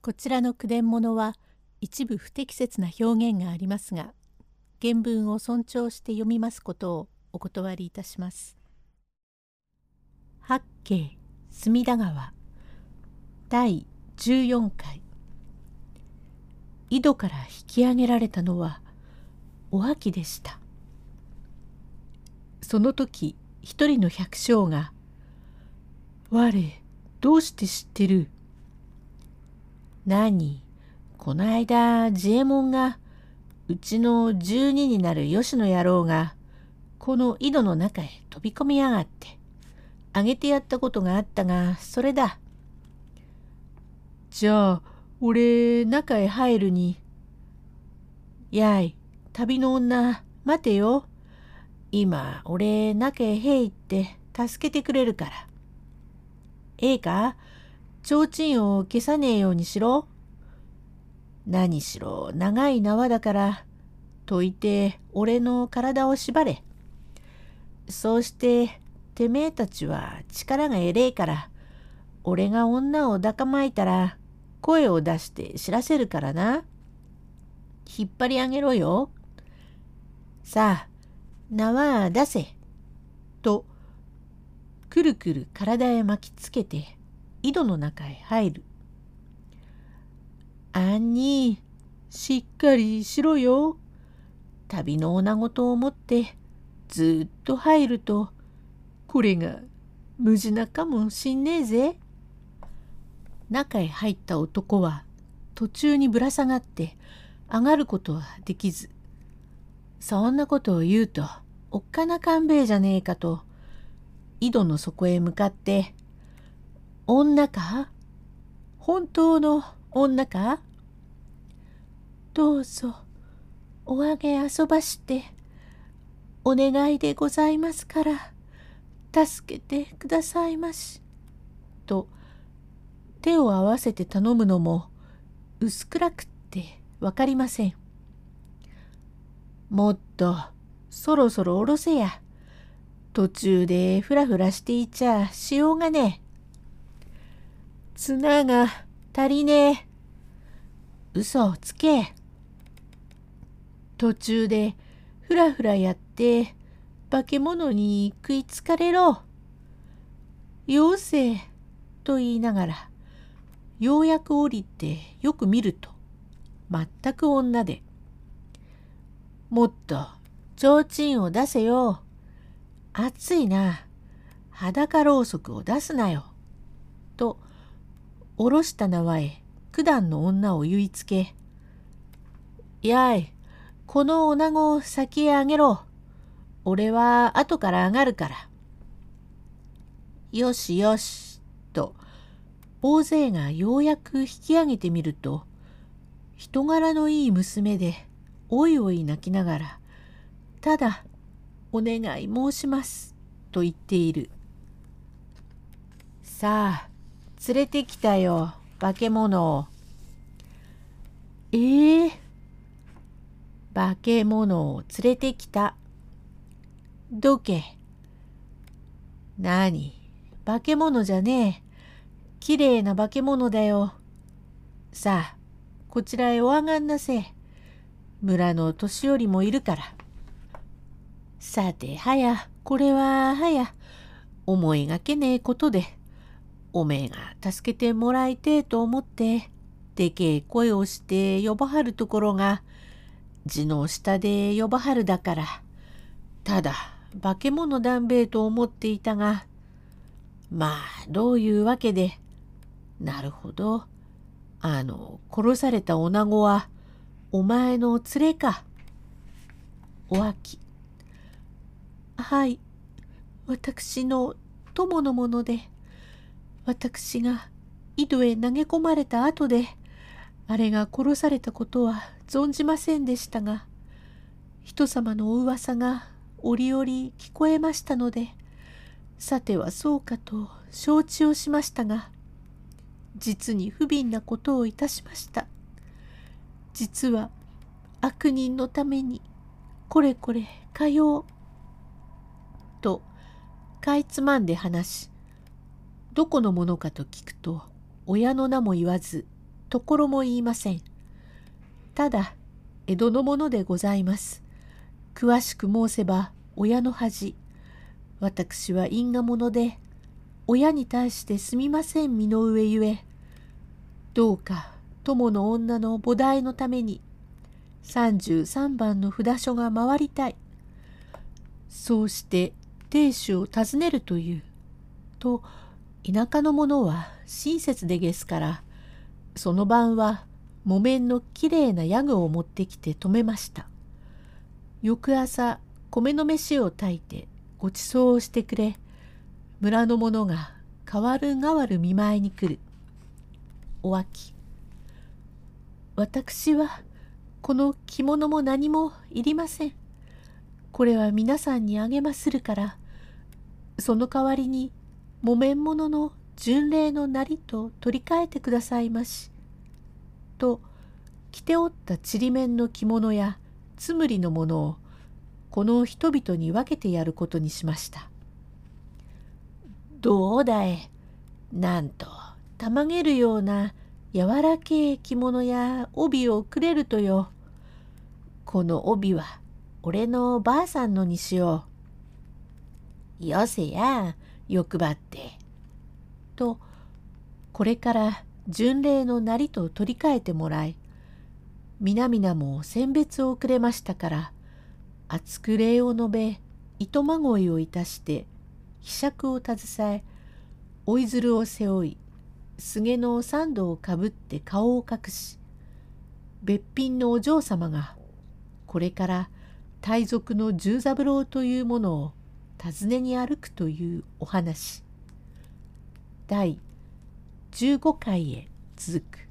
こちらの句伝物は一部不適切な表現がありますが原文を尊重して読みますことをお断りいたします。八景隅田川第14回井戸から引き上げられたのはお秋でした。その時一人の百姓が「我どうして知ってる?」何？この間自衛門がうちの12になる吉野野郎がこの井戸の中へ飛び込みやがってあげてやったことがあったがそれだ。じゃあ俺中へ入るに。やい旅の女待てよ。今俺中へへいって助けてくれるから。ええか？提灯を消さねえようにしろ。何しろ長い縄だからといて俺の体を縛れ。そうしててめえたちは力がえれえから俺が女を抱かまいたら声を出して知らせるからな。引っ張り上げろよ。さあ縄出せ。とくるくる体へ巻きつけて井戸の中へ入る。あんにしっかりしろよ。旅の女子と思ってずっと入るとこれが無事なかもしんねえぜ。中へ入った男は途中にぶら下がって上がることはできずそんなことを言うとおっかな勘兵衛じゃねえかと井戸の底へ向かって「女か？本当の女か？どうぞおあげ遊ばしてお願いでございますから助けてくださいまし」と手を合わせて頼むのも薄暗くって分かりません。もっとそろそろおろせや。途中でふらふらしていちゃしようがねえ。綱が足りねえ。嘘をつけ。途中でふらふらやって化け物に食いつかれろ。よせと言いながらようやく降りてよく見ると全く女で「もっと提灯を出せよ暑いな裸ろうそくを出すなよ」と下ろした縄へ九段の女を言いつけ「やいこの女子を先へあげろ。俺は後から上がるから。よしよし、と、大勢がようやく引き上げてみると、人柄のいい娘で、おいおい泣きながら、ただ、お願い申します、と言っている。さあ、連れてきたよ、化け物を。ええー化け物を連れてきた。どけ。なに、化け物じゃねえ。きれいな化け物だよ。さあ、こちらへお上がんなせ。村の年寄りもいるから。さて、はや、これは、はや、思いがけねえことで、おめえが助けてもらいてえと思って、でけえ声をして呼ばはるところが、地の下で呼ばはるだから、ただ化け物だんべえと思っていたが、まあどういうわけで、なるほど、あの殺された女子はお前の連れか。お秋。はい、私の友のもので、私が井戸へ投げ込まれた後で、あれが殺されたことは存じませんでしたが人様のお噂が折々聞こえましたのでさてはそうかと承知をしましたが実に不憫なことをいたしました。実は悪人のためにこれこれかようとかいつまんで話しどこのものかと聞くと親の名も言わずところも言いません。ただ江戸のものでございます。詳しく申せば親の恥。私は因果者で親に対してすみません身の上ゆえどうか友の女の菩提のために33番の札所が回りたい。そうして亭主を訪ねるという。と田舎の者は親切でげすからその晩は木綿のきれいなヤグを持ってきて止めました。翌朝米の飯を炊いてごちそうをしてくれ村の者が代わる代わる見舞いに来る。お秋私はこの着物も何もいりません。これは皆さんにあげまするから、その代わりに木綿物の巡礼のなりと取り替えてくださいまし。と着ておったちりめんの着物やつむりのものをこの人々に分けてやることにしました。どうだいなんとたまげるような柔らけい着物や帯をくれるとよ。この帯は俺のばあさんのにしよう。よせや、欲張って。と、これから巡礼のなりと取り替えてもらい、皆々も選別をくれましたから、厚く礼を述べ、糸まごいをいたして、ひしゃくを携え、追いづるを背負い、菅の三度をかぶって顔を隠し、べっぴんのお嬢様がこれから大族の十三郎というものを訪ねに歩くというお話。第15回へ続く。